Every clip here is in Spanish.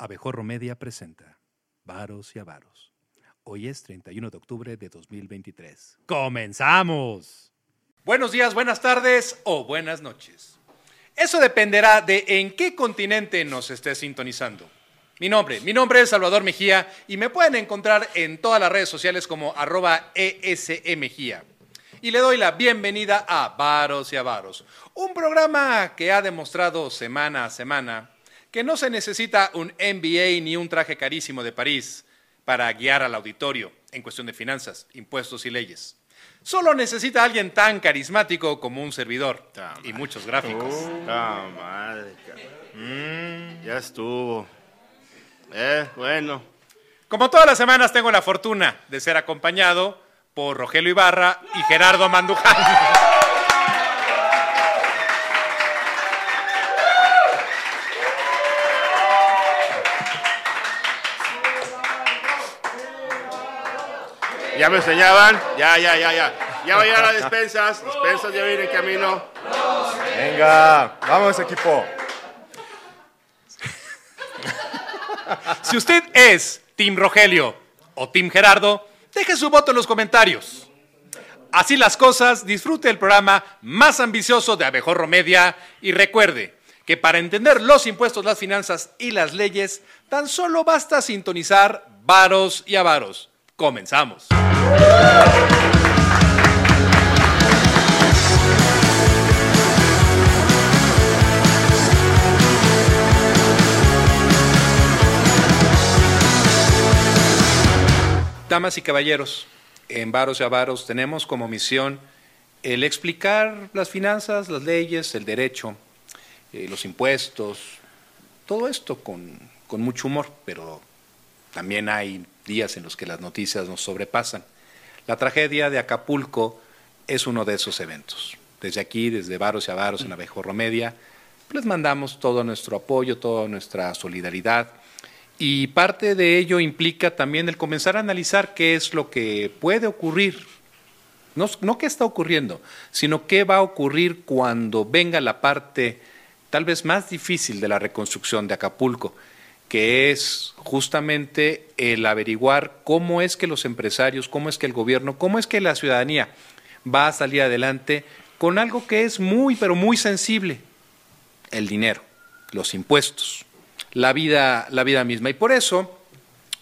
Abejorro Media presenta Varos y Avaros. Hoy es 31 de octubre de 2023. ¡Comenzamos! Buenos días, buenas tardes o buenas noches. Eso dependerá de en qué continente nos esté sintonizando. Mi nombre, mi nombre es Salvador Mejía y me pueden encontrar en todas las redes sociales como arroba esmejía. Y le doy la bienvenida a Varos y Avaros, un programa que ha demostrado semana a semana que no se necesita un MBA ni un traje carísimo de París para guiar al auditorio en cuestión de finanzas, impuestos y leyes. Solo necesita alguien tan carismático como un servidor y muchos gráficos. Ah, madre. Mm, ya estuvo. Eh, bueno. Como todas las semanas tengo la fortuna de ser acompañado por Rogelio Ibarra y Gerardo Manduján. Ya me enseñaban. Ya, ya, ya, ya. Ya va a llegar a las despensas. Despensas ya vienen en camino. Venga, vamos equipo. Si usted es Team Rogelio o Team Gerardo, deje su voto en los comentarios. Así las cosas, disfrute el programa más ambicioso de Abejorro Media y recuerde que para entender los impuestos, las finanzas y las leyes, tan solo basta sintonizar varos y avaros. Comenzamos. Damas y caballeros, en Varos y Avaros tenemos como misión el explicar las finanzas, las leyes, el derecho, eh, los impuestos, todo esto con, con mucho humor, pero también hay días en los que las noticias nos sobrepasan. La tragedia de Acapulco es uno de esos eventos. Desde aquí, desde Varos y Avaros en Abejorro Media, les mandamos todo nuestro apoyo, toda nuestra solidaridad. Y parte de ello implica también el comenzar a analizar qué es lo que puede ocurrir. No, no qué está ocurriendo, sino qué va a ocurrir cuando venga la parte tal vez más difícil de la reconstrucción de Acapulco, que es justamente el averiguar cómo es que los empresarios, cómo es que el gobierno, cómo es que la ciudadanía va a salir adelante con algo que es muy, pero muy sensible, el dinero, los impuestos la vida, la vida misma. Y por eso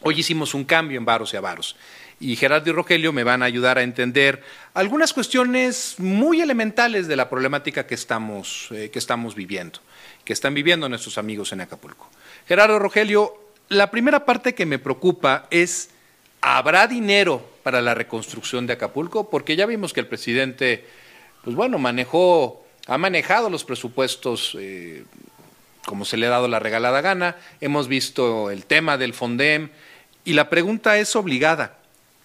hoy hicimos un cambio en Varos y Avaros. Y Gerardo y Rogelio me van a ayudar a entender algunas cuestiones muy elementales de la problemática que estamos, eh, que estamos viviendo, que están viviendo nuestros amigos en Acapulco. Gerardo Rogelio, la primera parte que me preocupa es, ¿habrá dinero para la reconstrucción de Acapulco? Porque ya vimos que el presidente, pues bueno, manejó, ha manejado los presupuestos eh, como se le ha dado la regalada gana, hemos visto el tema del FONDEM y la pregunta es obligada.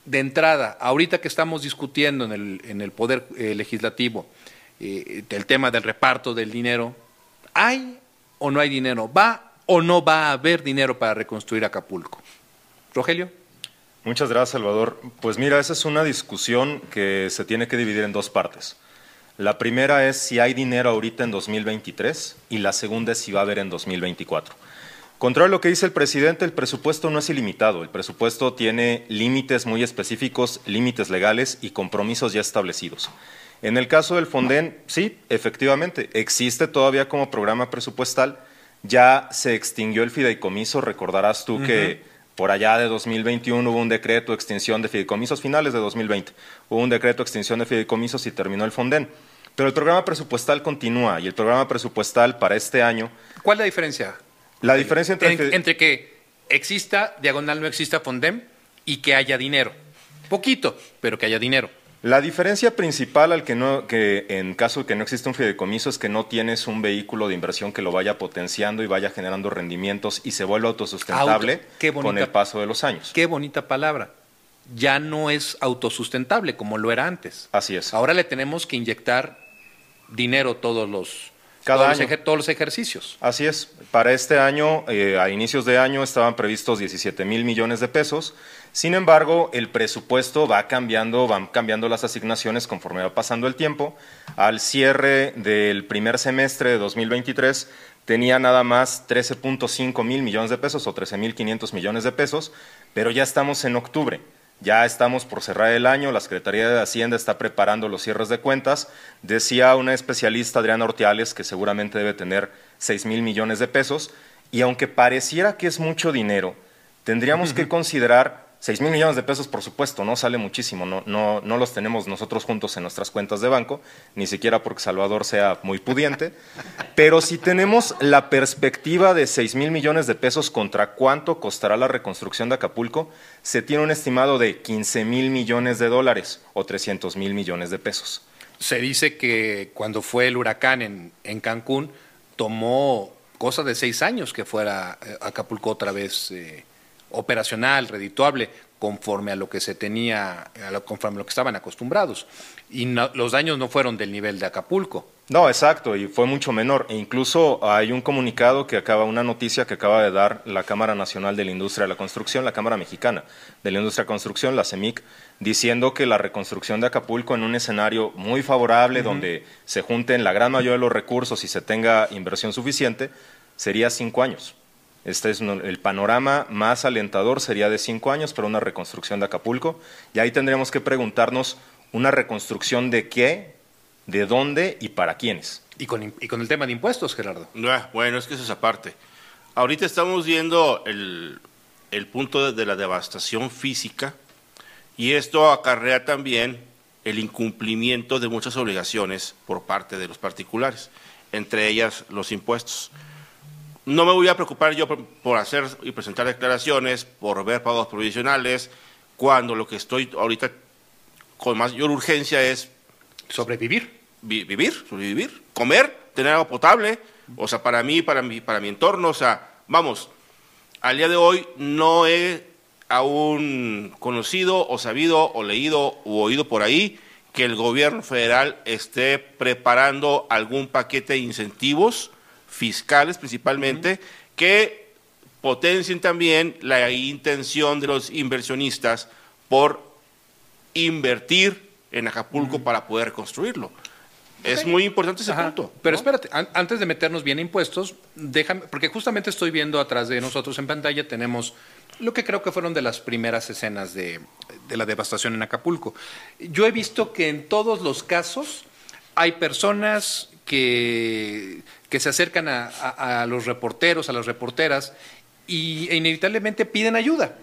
De entrada, ahorita que estamos discutiendo en el, en el Poder eh, Legislativo eh, el tema del reparto del dinero, ¿hay o no hay dinero? ¿Va o no va a haber dinero para reconstruir Acapulco? Rogelio. Muchas gracias, Salvador. Pues mira, esa es una discusión que se tiene que dividir en dos partes. La primera es si hay dinero ahorita en 2023 y la segunda es si va a haber en 2024. Contrario a lo que dice el presidente, el presupuesto no es ilimitado. El presupuesto tiene límites muy específicos, límites legales y compromisos ya establecidos. En el caso del Fonden, sí, efectivamente, existe todavía como programa presupuestal. Ya se extinguió el fideicomiso. Recordarás tú que por allá de 2021 hubo un decreto de extinción de fideicomisos, finales de 2020, hubo un decreto de extinción de fideicomisos y terminó el Fonden. Pero el programa presupuestal continúa y el programa presupuestal para este año... ¿Cuál es la diferencia? La diferencia entre... entre que exista, diagonal no exista Fondem y que haya dinero. Poquito, pero que haya dinero. La diferencia principal al que no, que en caso de que no exista un fideicomiso es que no tienes un vehículo de inversión que lo vaya potenciando y vaya generando rendimientos y se vuelva autosustentable con el paso de los años. Qué bonita palabra. Ya no es autosustentable como lo era antes. Así es. Ahora le tenemos que inyectar dinero todos los cada todos, Los todos los ejercicios. Así es. Para este año, eh, a inicios de año, estaban previstos 17 mil millones de pesos. Sin embargo, el presupuesto va cambiando, van cambiando las asignaciones conforme va pasando el tiempo. Al cierre del primer semestre de 2023, tenía nada más 13.5 mil millones de pesos o 13 mil 500 millones de pesos, pero ya estamos en octubre. Ya estamos por cerrar el año, la Secretaría de Hacienda está preparando los cierres de cuentas. Decía una especialista, Adriana Ortiales, que seguramente debe tener 6 mil millones de pesos. Y aunque pareciera que es mucho dinero, tendríamos que considerar 6 mil millones de pesos, por supuesto, no sale muchísimo, no, no, no, los tenemos nosotros juntos en nuestras cuentas de banco, ni siquiera porque Salvador sea muy pudiente, pero si tenemos la perspectiva de 6 mil millones de pesos contra cuánto costará la reconstrucción de Acapulco, se tiene un estimado de 15 mil millones de dólares o 300 mil millones de pesos. Se dice que cuando fue el huracán en, en Cancún, tomó cosa de seis años que fuera eh, Acapulco otra vez. Eh, operacional, redituable, conforme a lo que se tenía, conforme a lo que estaban acostumbrados. Y los daños no fueron del nivel de Acapulco. No, exacto, y fue mucho menor. E incluso hay un comunicado que acaba, una noticia que acaba de dar la Cámara Nacional de la Industria de la Construcción, la Cámara Mexicana de la Industria de la Construcción, la CEMIC, diciendo que la reconstrucción de Acapulco en un escenario muy favorable, donde se junten la gran mayoría de los recursos y se tenga inversión suficiente, sería cinco años. Este es el panorama más alentador, sería de cinco años para una reconstrucción de Acapulco. Y ahí tendríamos que preguntarnos una reconstrucción de qué, de dónde y para quiénes. Y con, el tema de impuestos, Gerardo. Bueno, es que eso es aparte. Ahorita estamos viendo el, punto de la devastación física y esto acarrea también el incumplimiento de muchas obligaciones por parte de los particulares, entre ellas los impuestos no me voy a preocupar yo por, hacer y presentar declaraciones, por ver pagos provisionales, cuando lo que estoy ahorita con mayor urgencia es sobrevivir. vivir, sobrevivir, comer, tener agua potable, o sea, para mí, para mi, para mi entorno, o sea, vamos, al día de hoy no he aún conocido o sabido o leído o oído por ahí que el gobierno federal esté preparando algún paquete de incentivos fiscales principalmente, que potencien también la intención de los inversionistas por invertir en Acapulco para poder construirlo. Es muy importante ese punto. Pero espérate, antes de meternos bien a impuestos, déjame, porque justamente estoy viendo atrás de nosotros en pantalla, tenemos lo que creo que fueron de las primeras escenas de, de la devastación en Acapulco. Yo he visto que en todos los casos hay personas que, que se acercan a, los reporteros, a las reporteras, y, e inevitablemente piden ayuda.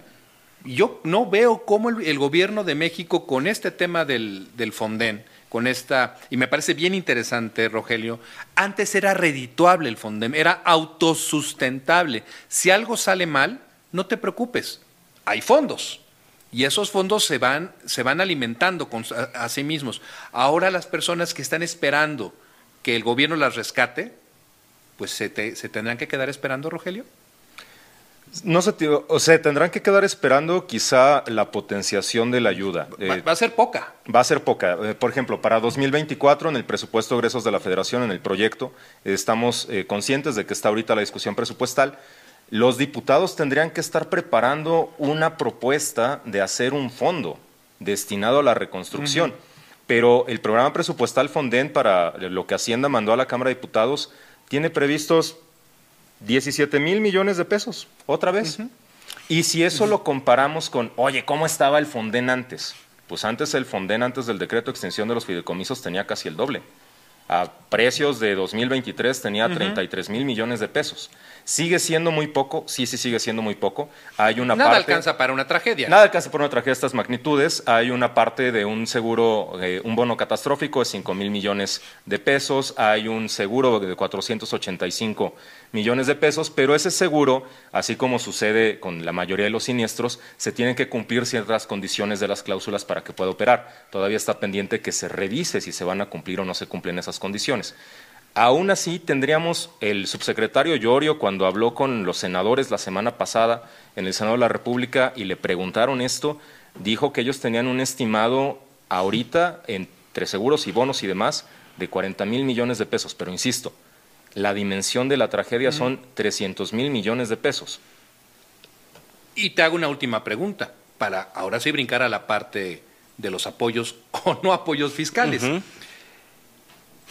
Yo no veo cómo el, gobierno de México con este tema del, del Fonden, con esta, y me parece bien interesante, Rogelio, antes era redituable el Fonden, era autosustentable. Si algo sale mal, no te preocupes, hay fondos. Y esos fondos se van, se van alimentando a sí mismos. Ahora las personas que están esperando que el gobierno las rescate, pues se, tendrán que quedar esperando, Rogelio. No sé, o sea, tendrán que quedar esperando quizá la potenciación de la ayuda. Va, eh, a ser poca. Va a ser poca. Eh, por ejemplo, para 2024, en el presupuesto de egresos de la Federación, en el proyecto, estamos eh, conscientes de que está ahorita la discusión presupuestal. Los diputados tendrían que estar preparando una propuesta de hacer un fondo destinado a la reconstrucción pero el programa presupuestal Fonden para lo que Hacienda mandó a la Cámara de Diputados tiene previstos 17 mil millones de pesos, otra vez. Y si eso lo comparamos con, oye, ¿cómo estaba el Fonden antes? Pues antes el Fonden, antes del decreto de extensión de los fideicomisos, tenía casi el doble. A precios de 2023 tenía 33 mil millones de pesos. ¿Sigue siendo muy poco? Sí, sí sigue siendo muy poco. Hay una nada alcanza para una tragedia. Nada alcanza para una tragedia de estas magnitudes. Hay una parte de un seguro, eh, un bono catastrófico de 5 mil millones de pesos. Hay un seguro de 485 millones de pesos, pero ese seguro, así como sucede con la mayoría de los siniestros, se tienen que cumplir ciertas condiciones de las cláusulas para que pueda operar. Todavía está pendiente que se revise si se van a cumplir o no se cumplen esas condiciones. Aún así, tendríamos el subsecretario Llorio, cuando habló con los senadores la semana pasada en el Senado de la República y le preguntaron esto, dijo que ellos tenían un estimado ahorita, entre seguros y bonos y demás, de 40 mil millones de pesos. Pero insisto, la dimensión de la tragedia son 300 mil millones de pesos. Y te hago una última pregunta, para ahora sí brincar a la parte de los apoyos o no apoyos fiscales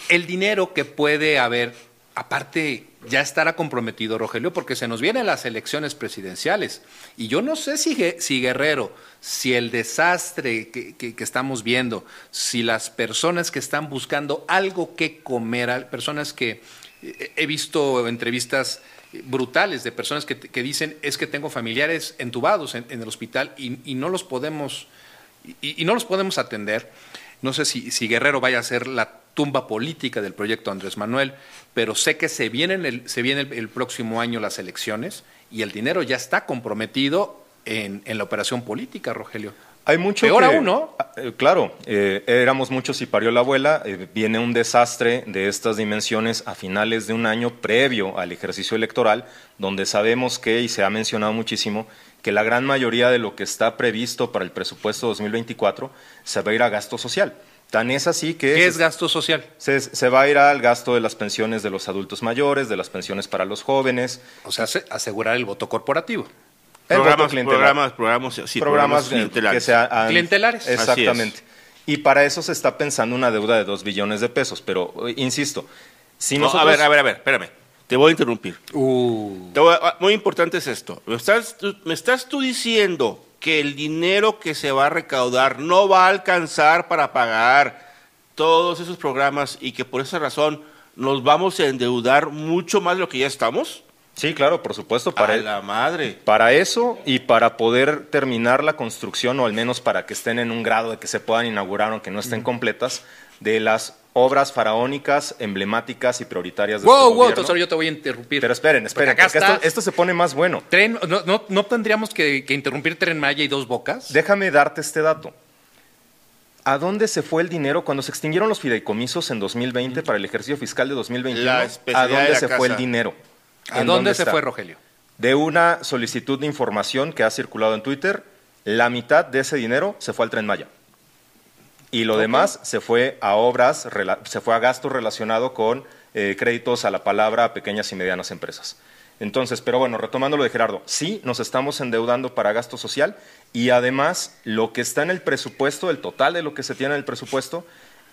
el dinero que puede haber aparte ya estará comprometido Rogelio porque se nos vienen las elecciones presidenciales. Y yo no sé si, si Guerrero, si el desastre que, que, estamos viendo, si las personas que están buscando algo que comer, personas que eh, he visto entrevistas brutales de personas que, que dicen es que tengo familiares entubados en, el hospital y, no los podemos y, no los podemos atender. No sé si, si Guerrero vaya a ser la tumba política del proyecto Andrés Manuel, pero sé que se vienen el, se viene el, próximo año las elecciones y el dinero ya está comprometido en, la operación política, Rogelio. Hay mucho Peor aún, ¿no? Ah, eh, claro, eh, éramos muchos y parió la abuela. Eh, viene un desastre de estas dimensiones a finales de un año previo al ejercicio electoral, donde sabemos que, y se ha mencionado muchísimo, que la gran mayoría de lo que está previsto para el presupuesto 2024 se va a ir a gasto social. Tan es así que... ¿Qué es gasto social? Se, va a ir al gasto de las pensiones de los adultos mayores, de las pensiones para los jóvenes. O sea, asegurar el voto corporativo. programas, programas, programas, sí, programas, clientelares. Que clientelares. Exactamente. Y para eso se está pensando una deuda de dos billones de pesos. Pero, eh, insisto, si no, A ver, a ver, a ver, espérame. Te voy a interrumpir. Uh. muy importante es esto. estás, me estás tú diciendo que el dinero que se va a recaudar no va a alcanzar para pagar todos esos programas y que por esa razón nos vamos a endeudar mucho más de lo que ya estamos? Sí, claro, por supuesto. Para la madre. Para eso y para poder terminar la construcción, o al menos para que estén en un grado de que se puedan inaugurar, aunque no estén completas, de las obras faraónicas, emblemáticas y prioritarias de wow, wow, entonces yo te voy a interrumpir. Pero esperen, esperen, porque, esto, se pone más bueno. Tren, no, tendríamos que, interrumpir Tren Maya y Dos Bocas? Déjame darte este dato. ¿A dónde se fue el dinero cuando se extinguieron los fideicomisos en 2020 para el ejercicio fiscal de 2021? ¿A dónde se fue el dinero? ¿A dónde, se fue, Rogelio? De una solicitud de información que ha circulado en Twitter, la mitad de ese dinero se fue al Tren Maya. Y lo demás se fue a obras, se fue a gasto relacionado con eh, créditos a la palabra a pequeñas y medianas empresas. Entonces, pero bueno, retomando lo de Gerardo, sí nos estamos endeudando para gasto social y además lo que está en el presupuesto, el total de lo que se tiene en el presupuesto,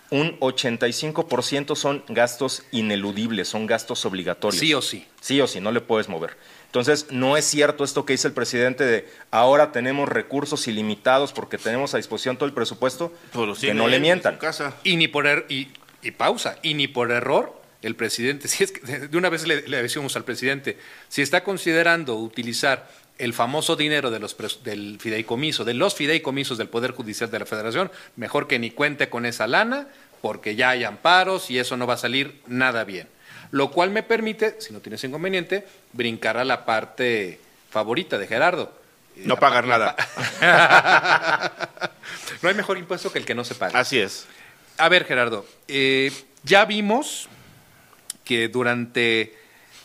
un 85% son gastos ineludibles, son gastos obligatorios. Sí o sí. Sí o sí, no le puedes mover. Entonces, no es cierto esto que dice el presidente de ahora tenemos recursos ilimitados porque tenemos a disposición todo el presupuesto, pues que no le mientan. Y ni por er, y, pausa, y ni por error el presidente, si es que de una vez le, decimos al presidente, si está considerando utilizar el famoso dinero de los, del fideicomiso, de los fideicomisos del Poder Judicial de la Federación, mejor que ni cuente con esa lana, porque ya hay amparos y eso no va a salir nada bien lo cual me permite, si no tienes inconveniente, brincar a la parte favorita de Gerardo. No pagar nada. no hay mejor impuesto que el que no se paga. Así es. A ver, Gerardo, eh, ya vimos que durante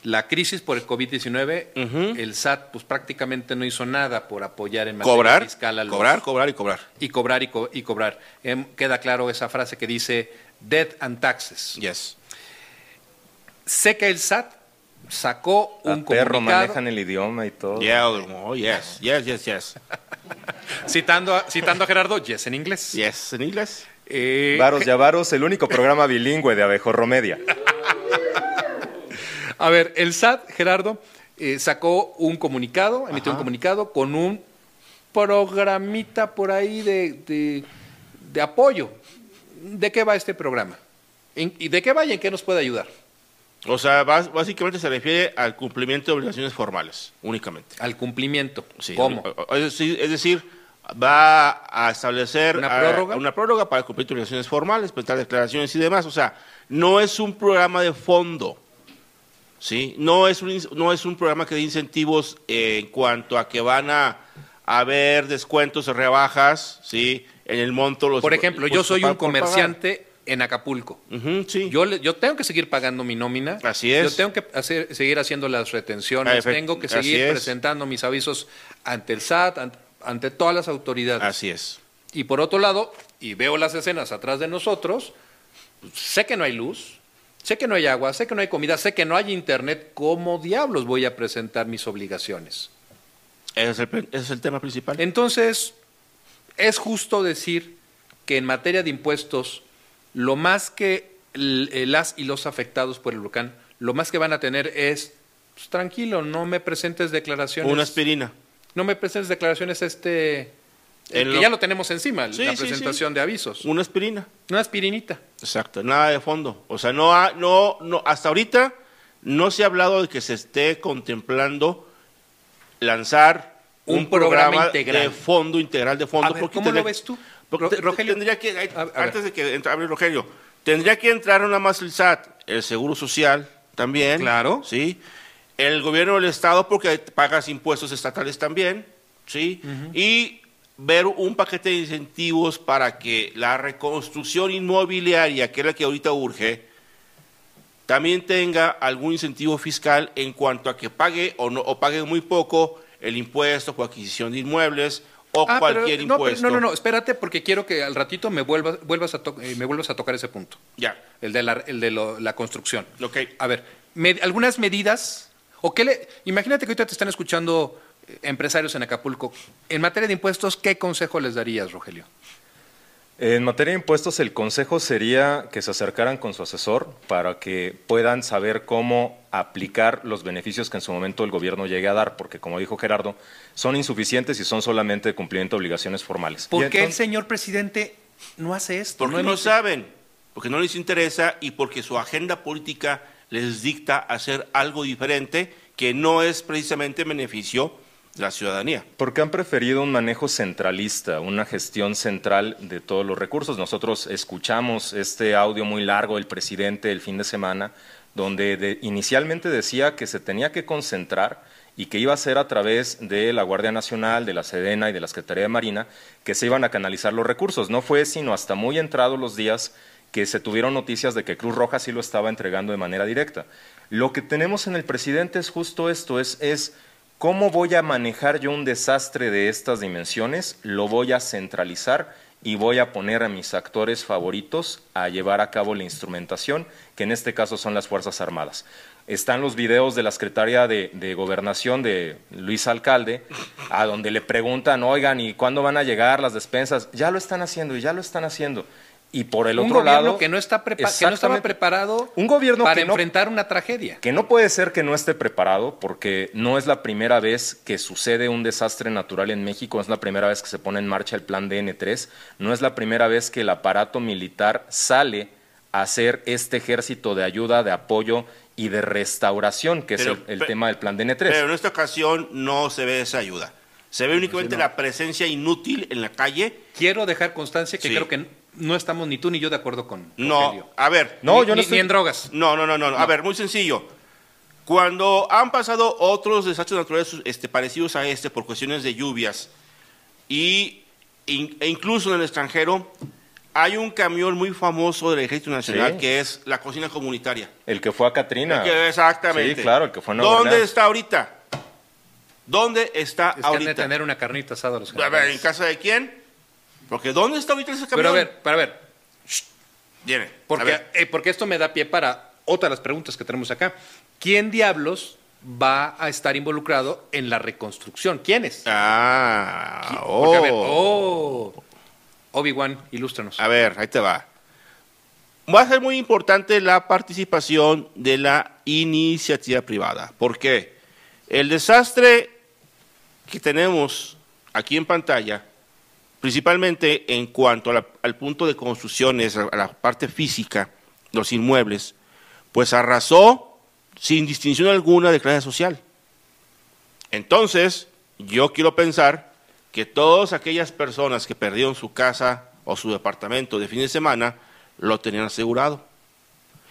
la crisis por el COVID-19, el SAT pues prácticamente no hizo nada por apoyar en materia cobrar, fiscal a Cobrar, cobrar y cobrar. Y cobrar y, y cobrar. Em, queda claro esa frase que dice debt and taxes. Yes. Sé que el SAT sacó un perro manejan el idioma y todo. Yeah, oh, yes, yes, yes, yes. citando, a, citando a Gerardo, yes en inglés. Yes en inglés. Eh, Varos ya Varos, el único programa bilingüe de Abejorro Media. a ver, el SAT, Gerardo, eh, sacó un comunicado, emitió un comunicado con un programita por ahí de, de, apoyo. ¿De qué va este programa? ¿Y de qué va y en qué nos puede ayudar? O sea, básicamente se refiere al cumplimiento de obligaciones formales, únicamente. Al cumplimiento. ¿Cómo? Es decir, va a establecer una prórroga, una prórroga para cumplir obligaciones formales, presentar declaraciones y demás. O sea, no es un programa de fondo. ¿sí? No, es un, no es un programa que dé incentivos en cuanto a que van a haber descuentos o rebajas ¿sí? en el monto. Los, Por ejemplo, yo soy un comerciante en Acapulco. yo, yo tengo que seguir pagando mi nómina. Así es. Yo tengo que hacer, seguir haciendo las retenciones. tengo que seguir presentando mis avisos ante el SAT, ante, todas las autoridades. Así es. Y por otro lado, y veo las escenas atrás de nosotros, sé que no hay luz, sé que no hay agua, sé que no hay comida, sé que no hay internet. ¿Cómo diablos voy a presentar mis obligaciones? ese es el tema principal. Entonces, es justo decir que en materia de impuestos lo más que las y los afectados por el huracán lo más que van a tener es, pues, tranquilo, no me presentes declaraciones. Una aspirina. No me presentes declaraciones este... Que lo- ya lo tenemos encima, Sí, la sí, presentación de avisos. Una aspirina. Una aspirinita. Exacto, nada de fondo. O sea, no, ha- no, no, hasta ahorita no se ha hablado de que se esté contemplando lanzar Un un, programa programa, integral. de fondo integral de fondo. A ver, porque ¿cómo lo ves tú? Porque Rogelio. Tendría que, A- a antes de que entre- hable Rogelio, tendría que entrar nada más el SAT, el Seguro Social también. Claro. Sí. El gobierno del Estado porque pagas impuestos estatales también. Sí. Y ver un paquete de incentivos para que la reconstrucción inmobiliaria, que es la que ahorita urge, también tenga algún incentivo fiscal en cuanto a que pague o no o pague muy poco el impuesto por adquisición de inmuebles o Ah, pero- cualquier pero- impuesto. no, no, no, espérate porque quiero que al ratito me vuelvas, vuelvas a to- eh, me vuelvas a tocar ese punto, Ya. el de la, el de lo- la construcción. Ok. A ver, me- algunas medidas, o qué le, imagínate que ahorita te están escuchando eh, empresarios en Acapulco. En materia de impuestos, ¿qué consejo les darías, Rogelio? En materia de impuestos, el consejo sería que se acercaran con su asesor para que puedan saber cómo aplicar los beneficios que en su momento el gobierno llegue a dar, porque como dijo Gerardo, son insuficientes y son solamente de cumplimiento de obligaciones formales. ¿Por qué el señor presidente no hace esto? Porque no, emite- saben, porque no les interesa y porque su agenda política les dicta hacer algo diferente que no es precisamente en beneficio la ciudadanía. Porque han preferido un manejo centralista, una gestión central de todos los recursos. Nosotros escuchamos este audio muy largo del presidente el fin de semana, donde de- inicialmente decía que se tenía que concentrar y que iba a ser a través de la Guardia Nacional, de la Sedena y de la Secretaría de Marina que se iban a canalizar los recursos. No fue sino hasta muy entrados los días que se tuvieron noticias de que Cruz Roja sí lo estaba entregando de manera directa. Lo que tenemos en el presidente es justo esto, es, es ¿Cómo voy a manejar yo un desastre de estas dimensiones? Lo voy a centralizar y voy a poner a mis actores favoritos a llevar a cabo la instrumentación, que en este caso son las Fuerzas Armadas. Están los videos de la secretaria de, de Gobernación de Luis Alcalde, a donde le preguntan, oigan, ¿y cuándo van a llegar las despensas? Ya lo están haciendo y ya lo están haciendo. Y por el un otro gobierno lado... que no, está que no estaba preparado Un gobierno para que no- enfrentar una tragedia. que no puede ser que no esté preparado, porque no es la primera vez que sucede un desastre natural en México, no es la primera vez que se pone en marcha el plan DN3, no es la primera vez que el aparato militar sale a hacer este ejército de ayuda, de apoyo y de restauración, que Pero- es el, tema del plan DN3. Pero en esta ocasión no se ve esa ayuda. Se ve únicamente la presencia inútil en la calle. Quiero dejar constancia que Sí. creo que no estamos ni tú ni yo de acuerdo con No, Rogelio. a ver. No, Ni- yo no ni, estoy- ni en drogas. No, no, no, no. A ver, muy sencillo. Cuando han pasado otros desastres naturales este, parecidos a este por cuestiones de lluvias y in- e incluso en el extranjero, hay un camión muy famoso del Ejército Nacional Sí. que es la cocina comunitaria. El que fue a Katrina. Que- exactamente. Sí, claro, el que fue a Nueva ¿Dónde Orleans. está ahorita? ¿Dónde está Es que han de ahorita? tener una carnita asada los A ver, ¿en casa de quién? Porque ¿dónde está ahorita ese camión? Pero a ver, pero a ver, Viene. Porque, ver. eh, porque esto me da pie para otra de las preguntas que tenemos acá. ¿Quién diablos va a estar involucrado en la reconstrucción? ¿Quiénes? Ah, Porque, a ver, oh. oh, Obi-Wan, ilústranos. A ver, ahí te va. Va a ser muy importante la participación de la iniciativa privada. ¿Por qué? El desastre que tenemos aquí en pantalla, principalmente en cuanto la- al punto de construcciones, a la parte física, los inmuebles, pues arrasó sin distinción alguna de clase social. Entonces, yo quiero pensar que todas aquellas personas que perdieron su casa o su departamento de fin de semana lo tenían asegurado.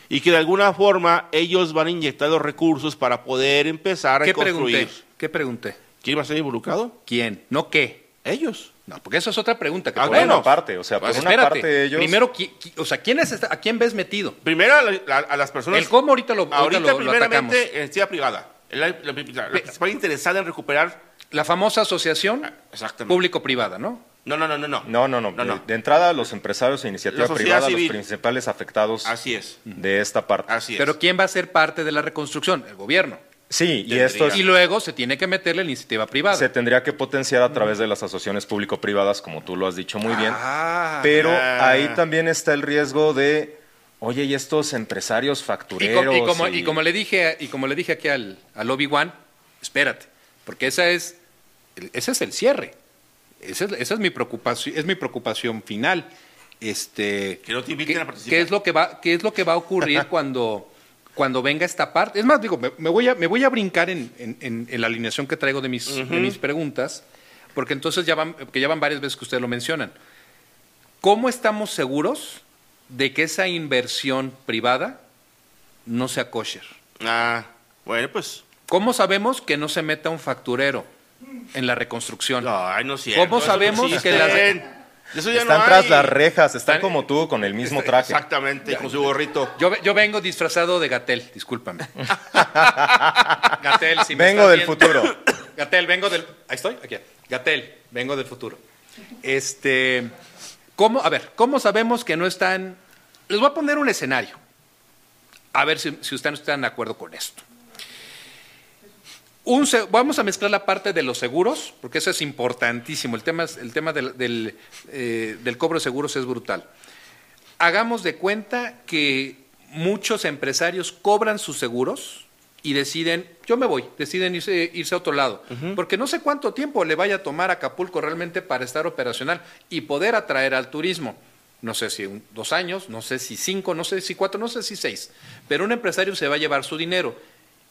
Y que de alguna forma ellos van a inyectar los recursos para poder empezar a ¿Qué construir. pregunté? ¿Qué pregunté? ¿Quién va a ser involucrado? ¿Quién? No qué. Ellos. No, porque eso es otra pregunta. Que Ah, por bueno. una parte, o sea, por Pues una parte ellos... Primero, qui- qui- o sea, ¿quién es esta- ¿a quién ves metido? Primero a, la- a las personas. El cómo ahorita lo, ahorita ahorita, lo- lo atacamos. primeramente, en iniciativa privada. La, la- la- está interesada en recuperar. La famosa asociación Ah, público-privada, ¿no? No, no, no, no. No, No, no, no. No, no. De, de entrada, los empresarios e iniciativa privada, civil. los principales afectados Así es. de esta parte. Así es. Pero ¿quién va a ser parte de la reconstrucción? El gobierno. Sí, y esto es- Y luego se tiene que meterle la iniciativa privada. se tendría que potenciar a través de las asociaciones público-privadas, como tú lo has dicho muy bien. Ah, Pero ah. ahí también está el riesgo de Oye, ¿y estos empresarios Y, factureros? com- y como, y- y como le dije, y como le dije aquí al, al Obi-Wan, espérate, porque esa es, ese es el cierre. Esa es, esa es mi preocupación, es mi preocupación final. Este, Que no te inviten ¿qué- a participar. ¿Qué es lo que va, qué es lo que va a ocurrir cuando, cuando venga esta parte? Es más, digo, me, me voy, a, me voy a brincar en, en- en- en la alineación que traigo de mis, de mis preguntas, porque entonces ya van, que ya van varias veces que ustedes lo mencionan. ¿Cómo estamos seguros de que esa inversión privada no sea kosher? Ah, bueno, pues. ¿Cómo sabemos que no se meta un facturero en la reconstrucción? Ay, no es cierto. ¿Cómo sabemos no que las-. Eso ya Están no tras hay. las rejas, están Están- como tú, con el mismo traje. Exactamente, con su gorrito. Yo, yo vengo disfrazado de Gatel, discúlpame. Gatel, si me Vengo del viendo- futuro. Gatel, vengo del. Ahí estoy, aquí. Gatel, vengo del futuro. Este, ¿cómo, a ver, ¿cómo sabemos que no están? Les voy a poner un escenario. A ver si, si ustedes están de acuerdo con esto. Un vamos a mezclar la parte de los seguros, porque eso es importantísimo. El tema, el tema del, del, eh, del cobro de seguros es brutal. Hagamos de cuenta que muchos empresarios cobran sus seguros y deciden, yo me voy, deciden irse, irse a otro lado, porque no sé cuánto tiempo le vaya a tomar a Acapulco realmente para estar operacional y poder atraer al turismo. No sé si un- dos años, no sé si cinco, no sé si cuatro, no sé si seis, pero un empresario se va a llevar su dinero.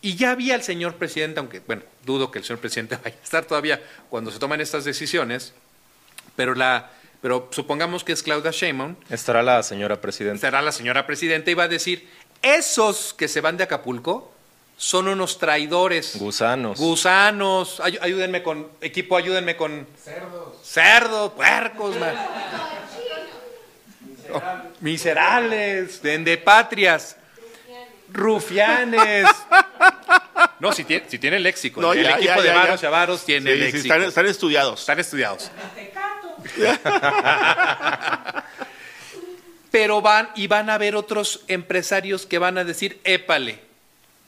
Y ya había el señor presidente, aunque, bueno, dudo que el señor presidente vaya a estar todavía cuando se toman estas decisiones, pero, la, pero supongamos que es Claudia Sheinbaum, Estará la señora presidenta. será la señora presidenta y va a decir, esos que se van de Acapulco son unos traidores. Gusanos. Gusanos. Ay- ayúdenme con, equipo, ayúdenme con... Cerdos. Cerdos, puercos, man. Oh, miserables, patrias, rufianes. No, si tiene, si tiene léxico. No, el ya, equipo ya, de varos y avaros tiene Sí, sí, léxico. están, están estudiados. Están estudiados. Pero van y van a haber otros empresarios que van a decir, épale,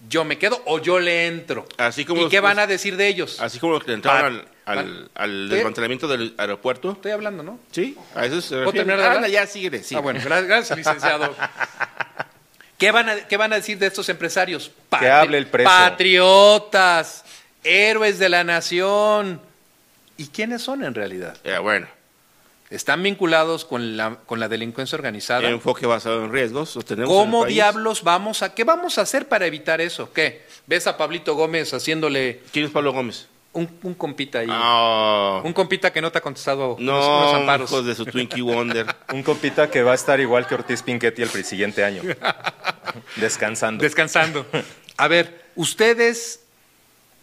yo me quedo o yo le entro. Así como ¿Y los- qué van a decir de ellos? Así como los que entraron Van- al, al, van- al desmantelamiento del aeropuerto. Estoy hablando, ¿no? Sí, a eso se ¿Puedo refiere. terminar de hablar? Anda, ya, síguele. sí. Ah, bueno, gracias, gracias, licenciado. ¿Qué van, a, ¿Qué van a decir de estos empresarios? Que hable el preso. Patriotas, héroes de la nación. ¿Y quiénes son en realidad? Eh, bueno, Están vinculados con la, con la delincuencia organizada. enfoque basado en riesgos. En ¿Cómo el diablos vamos a, qué vamos a hacer para evitar eso? ¿Qué? ¿Ves a Pablito Gómez haciéndole ¿Quién es Pablo Gómez? Un, un compita ahí? Ah, Un compita que no te ha contestado unos, no, unos amparos. hijos de su Twinkie Wonder. Un compita que va a estar igual que Ortiz Pinchetti el siguiente año. Descansando. Descansando. A ver, ustedes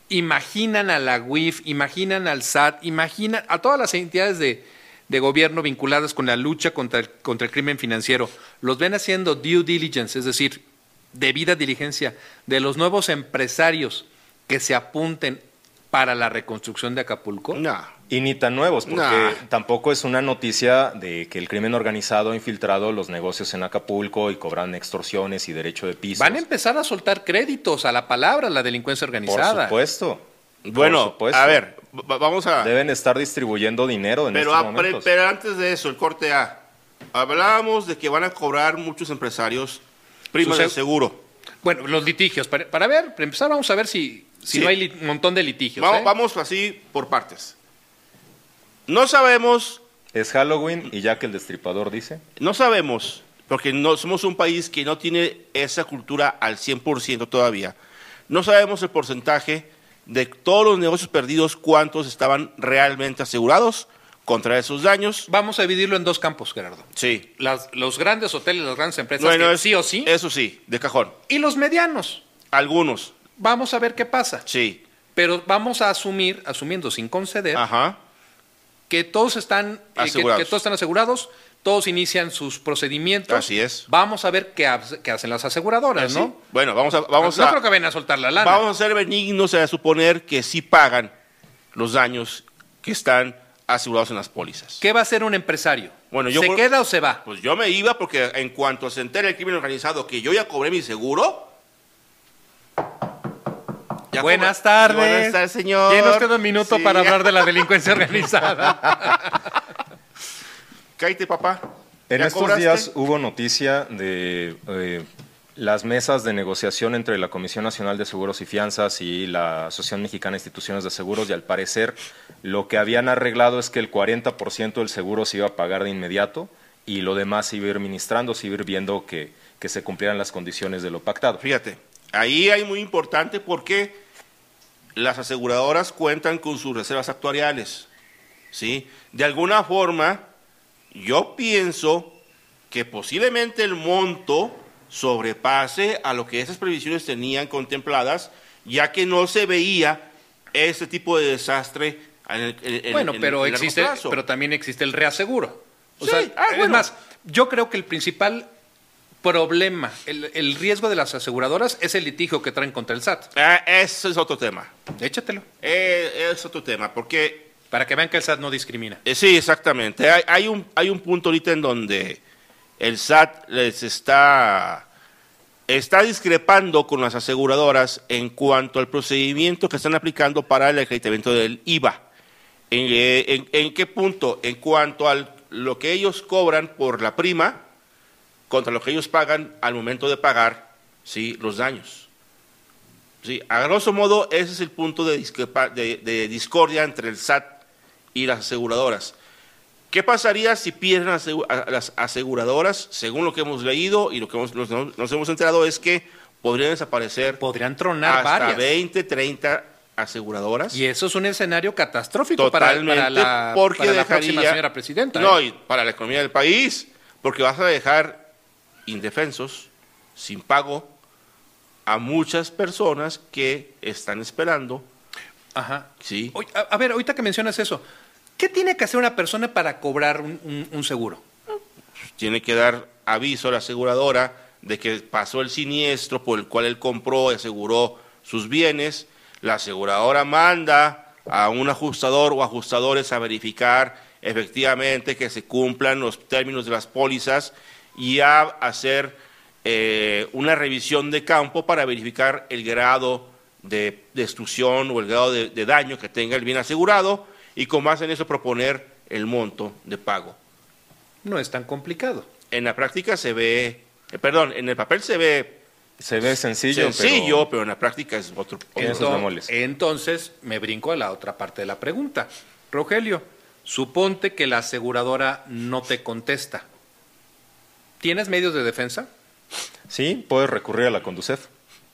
imaginan a la UIF, imaginan al SAT, imaginan a todas las entidades de, de gobierno vinculadas con la lucha contra el, contra el crimen financiero. Los ven haciendo due diligence, es decir, debida diligencia de los nuevos empresarios que se apunten para la reconstrucción de Acapulco. no. Y ni tan nuevos, porque Nah. tampoco es una noticia de que el crimen organizado ha infiltrado los negocios en Acapulco y cobran extorsiones y derecho de piso. Van a empezar a soltar créditos a la palabra la delincuencia Por organizada. supuesto. Por Bueno, supuesto. a ver, va- vamos a... Deben estar distribuyendo dinero en Pero, estos momentos. pero antes de eso, el corte A. Hablábamos de que van a cobrar muchos empresarios primas de seg- seguro. Bueno, los litigios. Para, para ver, para empezar, vamos a ver si, si Sí. no hay un montón de litigios. Vamos, ¿eh? vamos así por partes. No sabemos, Es Halloween y ya que el destripador dice, no sabemos, porque no somos un país que no tiene esa cultura al 100% todavía. No sabemos el porcentaje de todos los negocios perdidos, cuántos estaban realmente asegurados contra esos daños. Vamos a dividirlo en dos campos, Gerardo. Sí. Las- los grandes hoteles, las grandes empresas, Bueno, que es- sí o sí, Eso sí, de cajón. y los medianos. Algunos, Vamos a ver qué pasa. sí. Pero vamos a asumir, asumiendo sin conceder, Ajá. que todos están eh, que- Asegurados. que, todos están asegurados, todos inician sus procedimientos. Así es. Vamos a ver qué, ha- qué hacen las aseguradoras, Sí. ¿no? Bueno, vamos a, vamos no a, creo que vayan a soltar la lana. vamos a ser benignos a suponer que sí pagan los daños que están asegurados en las pólizas. ¿Qué va a hacer un empresario? Bueno, yo ¿Se por- queda o se va? Pues yo me iba porque en cuanto se entere el crimen organizado que yo ya cobré mi seguro. Ya Buenas tardes. Buenas tardes, señor. Tiene usted un minuto Sí. para hablar de la delincuencia organizada. Cállate, papá. En ¿Ya estos cobraste? días hubo noticia de eh, las mesas de negociación entre la Comisión Nacional de Seguros y Fianzas y la Asociación Mexicana de Instituciones de Seguros y al parecer lo que habían arreglado es que el 40% del seguro se iba a pagar de inmediato y lo demás se iba a ir ministrando, se iba a ir viendo que, que se cumplieran las condiciones de lo pactado. Fíjate, ahí hay muy importante porque las aseguradoras cuentan con sus reservas actuariales. ¿sí? De alguna forma, yo pienso que posiblemente el monto sobrepase a lo que esas previsiones tenían contempladas, ya que no se veía ese tipo de desastre en el, en- en- Bueno, en- pero en existe, plazo. pero también existe el reaseguro. O Sí, sea, ah, es bueno. más, yo creo que el principal problema, el, el riesgo de las aseguradoras es el litigio que traen contra el SAT. Ah, ese es otro tema. Échatelo. Eh, es otro tema, porque Para que vean que el SAT no discrimina. Eh, sí, exactamente. Hay, hay un, hay un punto ahorita en donde el SAT les está, está discrepando con las aseguradoras en cuanto al procedimiento que están aplicando para el acreditamiento del IVA. ¿En, eh, en- en qué punto? En cuanto a lo que ellos cobran por la prima contra lo que ellos pagan al momento de pagar ¿sí? los daños. Sí, a grosso modo, ese es el punto de, de- de discordia entre el SAT y las aseguradoras. ¿Qué pasaría si pierden las asegu- a- las aseguradoras? Según lo que hemos leído y lo que hemos- nos, nos hemos enterado es que podrían desaparecer Podrían tronar hasta varias. 20, 30 aseguradoras. Y eso es un escenario catastrófico para, Totalmente, para la, porque para la dejaría, próxima señora presidenta. No, ¿eh? y para la economía del país, porque vas a dejar indefensos, sin pago, a muchas personas que están esperando, Ajá. ¿sí? Oye, a, a ver, ahorita que mencionas eso, ¿qué tiene que hacer una persona para cobrar un, un- un seguro? Tiene que dar aviso a la aseguradora de que pasó el siniestro por el cual él compró y aseguró sus bienes. La aseguradora manda a un ajustador o ajustadores a verificar efectivamente que se cumplan los términos de las pólizas y a hacer eh, una revisión de campo para verificar el grado de destrucción o el grado de, de daño que tenga el bien asegurado y con base en eso proponer el monto de pago. No es tan complicado. En la práctica se ve, eh, perdón, en el papel se ve Se ve sencillo, sencillo, pero... en la práctica es otro. Tiene sus otro- Ento- bemoles. entonces, me brinco a la otra parte de la pregunta. Rogelio, suponte que la aseguradora no te contesta. ¿Tienes medios de defensa? sí, puedes recurrir a la Conducef.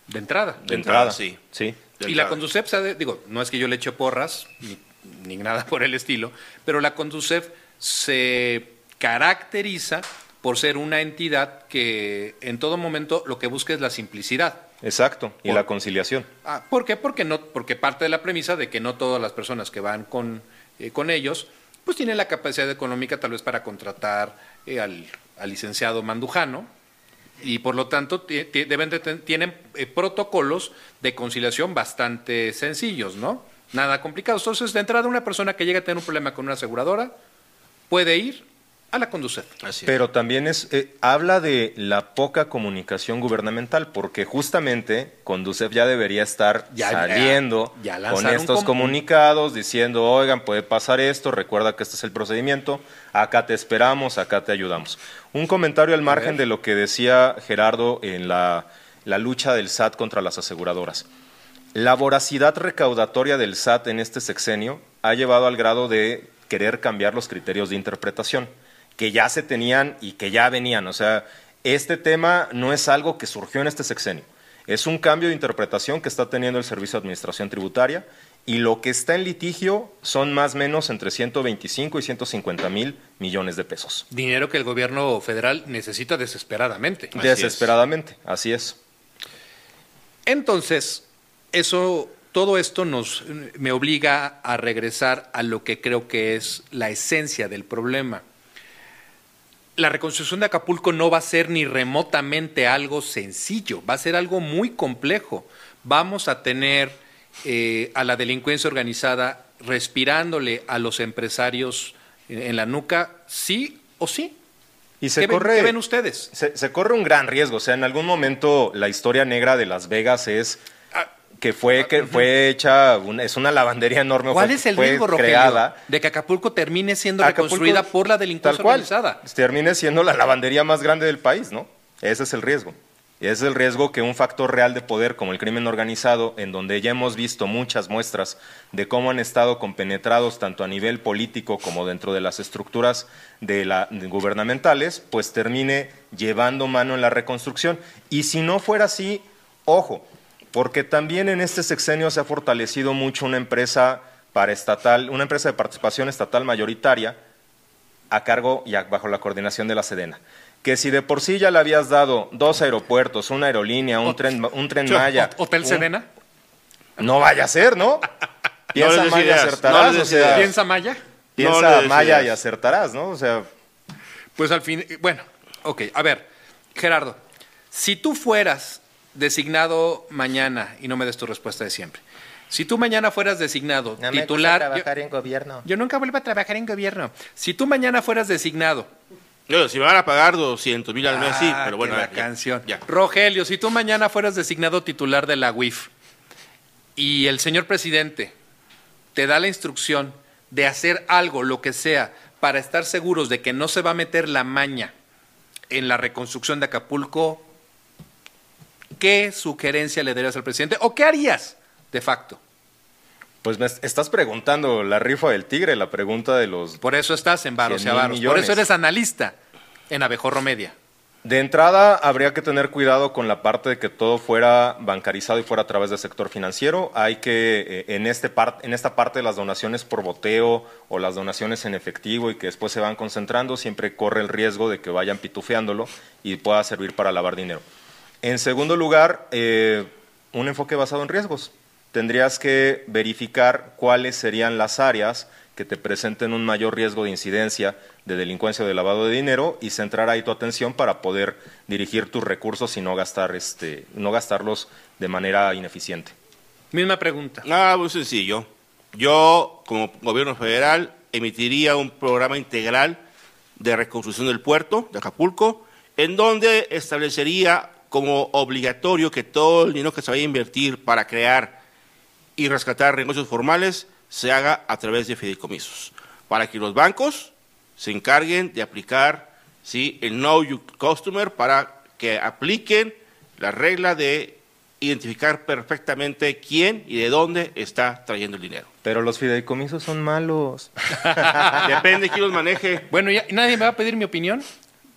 De entrada. De entrada, sí. Sí. de Y la. Conducef, sabe- digo, no es que yo le eche porras, ni, ni nada por el estilo, pero la Conducef se caracteriza por ser una entidad que en todo momento lo que busca es la simplicidad. Exacto. Y Por- la conciliación. Ah, ¿Por qué? Porque, no, porque parte de la premisa de que no todas las personas que van con, eh, con ellos, pues tienen la capacidad económica tal vez para contratar eh, al, al licenciado Mandujano, y por lo tanto deben de tienen eh, protocolos de conciliación bastante sencillos, ¿no? Nada complicados. Entonces, de entrada, una persona que llega a tener un problema con una aseguradora puede ir a la es. Pero también es, eh, habla de la poca comunicación gubernamental, porque justamente Conducef ya debería estar Ya- saliendo ya con estos comunicados diciendo, oigan, puede pasar esto, recuerda que este es el procedimiento, acá te esperamos, acá te ayudamos. Un comentario al margen ver. de lo que decía Gerardo en la, la lucha del SAT contra las aseguradoras. La voracidad recaudatoria del SAT en este sexenio ha llevado al grado de querer cambiar los criterios de interpretación, que ya se tenían y que ya venían. O sea, este tema no es algo que surgió en este sexenio. Es un cambio de interpretación que está teniendo el Servicio de Administración Tributaria y lo que está en litigio son más o menos entre 125 y 150 mil millones de pesos. Dinero que el gobierno federal necesita desesperadamente. Así es. Desesperadamente, así es. Entonces, eso, todo esto nos me obliga a regresar a lo que creo que es la esencia del problema. La reconstrucción de Acapulco no va a ser ni remotamente algo sencillo, va a ser algo muy complejo. Vamos a tener eh, a la delincuencia organizada respirándole a los empresarios en, la nuca, sí o sí. Y se ¿Qué, ven, corre, qué ven ustedes? Se, se corre un gran riesgo. O sea, en algún momento la historia negra de Las Vegas es que fue que fue hecha una- es una lavandería enorme ¿Cuál fue- es el riesgo, creada. de que Acapulco termine siendo Acapulco, reconstruida por la delincuencia cual, organizada? termine siendo la lavandería más grande del país no ese es el riesgo. Ese es el riesgo que un factor real de poder como el crimen organizado en donde ya hemos visto muchas muestras de cómo han estado compenetrados tanto a nivel político como dentro de las estructuras de la, de gubernamentales pues termine llevando mano en la reconstrucción. Y si no fuera así ojo porque también en este sexenio se ha fortalecido mucho una empresa paraestatal, una empresa de participación estatal mayoritaria a cargo y bajo la coordinación de la Sedena. Que si de por sí ya le habías dado dos aeropuertos, una aerolínea, un tren, un tren Maya. ¿Hot- ¿Hotel un- Sedena? No vaya a ser, ¿no? Piensa Maya, no acertarás. o sea. ¿Piensa Maya? piensa No Maya y acertarás, ¿no? O sea, Pues al fin, bueno, ok, a ver, Gerardo, si tú fueras designado mañana, y no me des tu respuesta de siempre, si tú mañana fueras designado titular... yo- en gobierno. yo nunca vuelvo a trabajar en gobierno. Si tú mañana fueras designado Yo, si me van a pagar 200 mil al mes, sí, Ah, pero bueno. la ya, canción. ya. Rogelio, si tú mañana fueras designado titular de la UIF y el señor presidente te da la instrucción de hacer algo, lo que sea, para estar seguros de que no se va a meter la maña en la reconstrucción de Acapulco, ¿qué sugerencia le darías al presidente o qué harías de facto? Pues me estás preguntando la rifa del tigre, la pregunta de los Por eso estás en Varos y 100 mil Avaros, por eso eres analista en Abejorro Media. De entrada, habría que tener cuidado con la parte de que todo fuera bancarizado y fuera a través del sector financiero. Hay que, eh, en, este par- en esta parte de las donaciones por boteo o las donaciones en efectivo y que después se van concentrando, siempre corre el riesgo de que vayan pitufeándolo y pueda servir para lavar dinero. En segundo lugar, eh, un enfoque basado en riesgos. Tendrías que verificar cuáles serían las áreas que te presenten un mayor riesgo de incidencia de delincuencia o de lavado de dinero y centrar ahí tu atención para poder dirigir tus recursos y no gastar este no gastarlos de manera ineficiente. Misma pregunta. Nada, muy sencillo. Yo, como gobierno federal, emitiría un programa integral de reconstrucción del puerto de Acapulco, en donde establecería como obligatorio que todo el dinero que se vaya a invertir para crear y rescatar negocios formales se haga a través de fideicomisos, para que los bancos se encarguen de aplicar ¿sí? el Know You Customer para que apliquen la regla de identificar perfectamente quién y de dónde está trayendo el dinero. Pero los fideicomisos son malos. Depende de quién los maneje. Bueno, ya, ¿nadie me va a pedir mi opinión?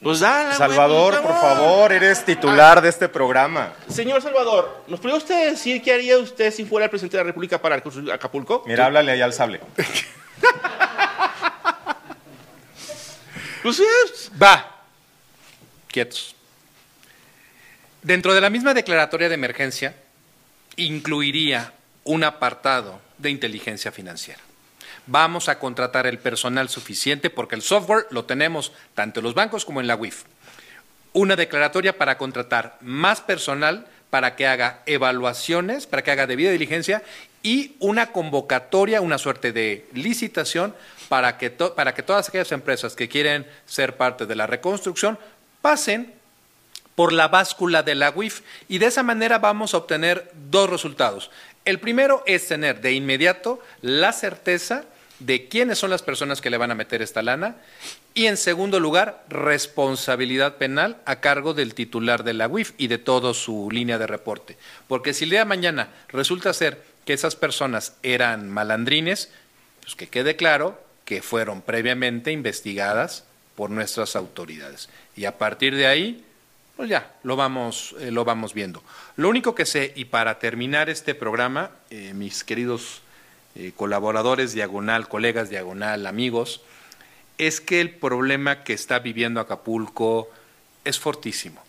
Pues dale, Salvador, por pues, vamos. favor, eres titular de este programa. Señor Salvador, ¿nos podría usted decir qué haría usted si fuera el presidente de la República para Acapulco? Mira, háblale ahí al sable. Pues es- Va. Quietos. Dentro de la misma declaratoria de emergencia, incluiría un apartado de inteligencia financiera. Vamos a contratar el personal suficiente porque el software lo tenemos tanto en los bancos como en la WIF. Una declaratoria para contratar más personal para que haga evaluaciones, para que haga debida diligencia y una convocatoria, una suerte de licitación para que, para que todas aquellas empresas que quieren ser parte de la reconstrucción pasen por la báscula de la WIF y de esa manera vamos a obtener dos resultados. El primero es tener de inmediato la certeza de quiénes son las personas que le van a meter esta lana y en segundo lugar responsabilidad penal a cargo del titular de la WIF y de toda su línea de reporte. Porque si el día de mañana resulta ser que esas personas eran malandrines, pues que quede claro que fueron previamente investigadas por nuestras autoridades. Y a partir de ahí, pues ya, lo vamos, eh, lo vamos viendo. Lo único que sé, y para terminar este programa, eh, mis queridos eh, colaboradores diagonal, colegas diagonal, amigos, es que el problema que está viviendo Acapulco es fortísimo.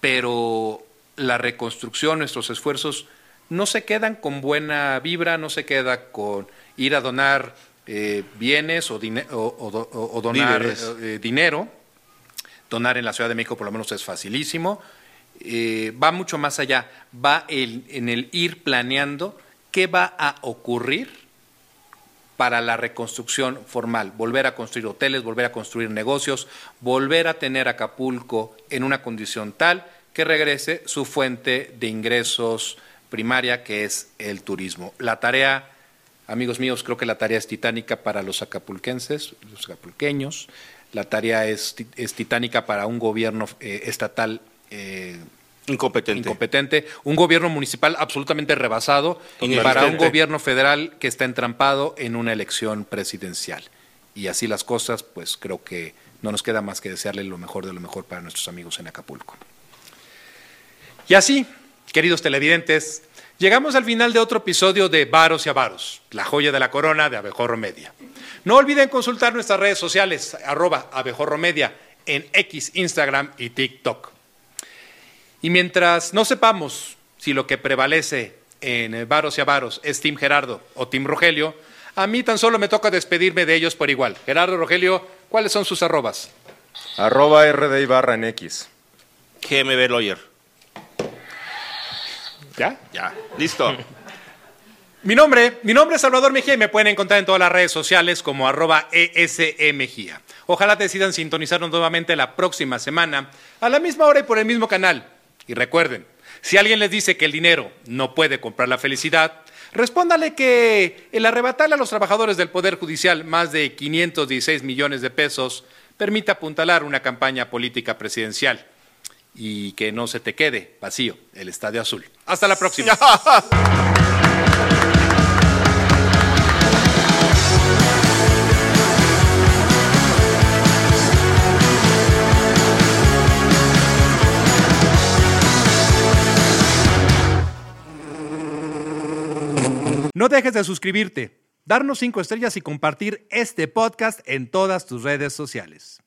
Pero la reconstrucción, nuestros esfuerzos, no se quedan con buena vibra, no se queda con ir a donar eh, bienes o, donar eh, dinero. Donar en la Ciudad de México por lo menos es facilísimo. Eh, va mucho más allá, va el- en el ir planeando qué va a ocurrir para la reconstrucción formal, volver a construir hoteles, volver a construir negocios, volver a tener Acapulco en una condición tal que regrese su fuente de ingresos primaria, que es el turismo. La tarea, amigos míos, creo que la tarea es titánica para los acapulquenses, los acapulqueños. La tarea es, titánica para un gobierno eh, estatal eh, Incompetente. incompetente, un gobierno municipal absolutamente rebasado y para un gobierno federal que está entrampado en una elección presidencial. Y así las cosas, pues creo que no nos queda más que desearle lo mejor de lo mejor para nuestros amigos en Acapulco. Y así, queridos televidentes, llegamos al final de otro episodio de Varos y Avaros, la joya de la corona de Abejorro Media. No olviden consultar nuestras redes sociales, arroba Abejorro Media, en X, Instagram y TikTok. Y mientras no sepamos si lo que prevalece en Varos y Avaros es Team Gerardo o Team Rogelio, a mí tan solo me toca despedirme de ellos por igual. Gerardo, Rogelio, ¿cuáles son sus arrobas? Arroba RD barra en X. GMB Lawyer. ¿Ya? Ya, listo. Mi nombre, mi nombre es Salvador Mejía y me pueden encontrar en todas las redes sociales como arroba ESEMejía. Ojalá decidan sintonizarnos nuevamente la próxima semana a la misma hora y por el mismo canal. Y recuerden, si alguien les dice que el dinero no puede comprar la felicidad, respóndale que el arrebatarle a los trabajadores del Poder Judicial más de 516 millones de pesos permite apuntalar una campaña política presidencial y que no se te quede vacío el Estadio Azul. Hasta la próxima. No dejes de suscribirte, darnos cinco estrellas y compartir este podcast en todas tus redes sociales.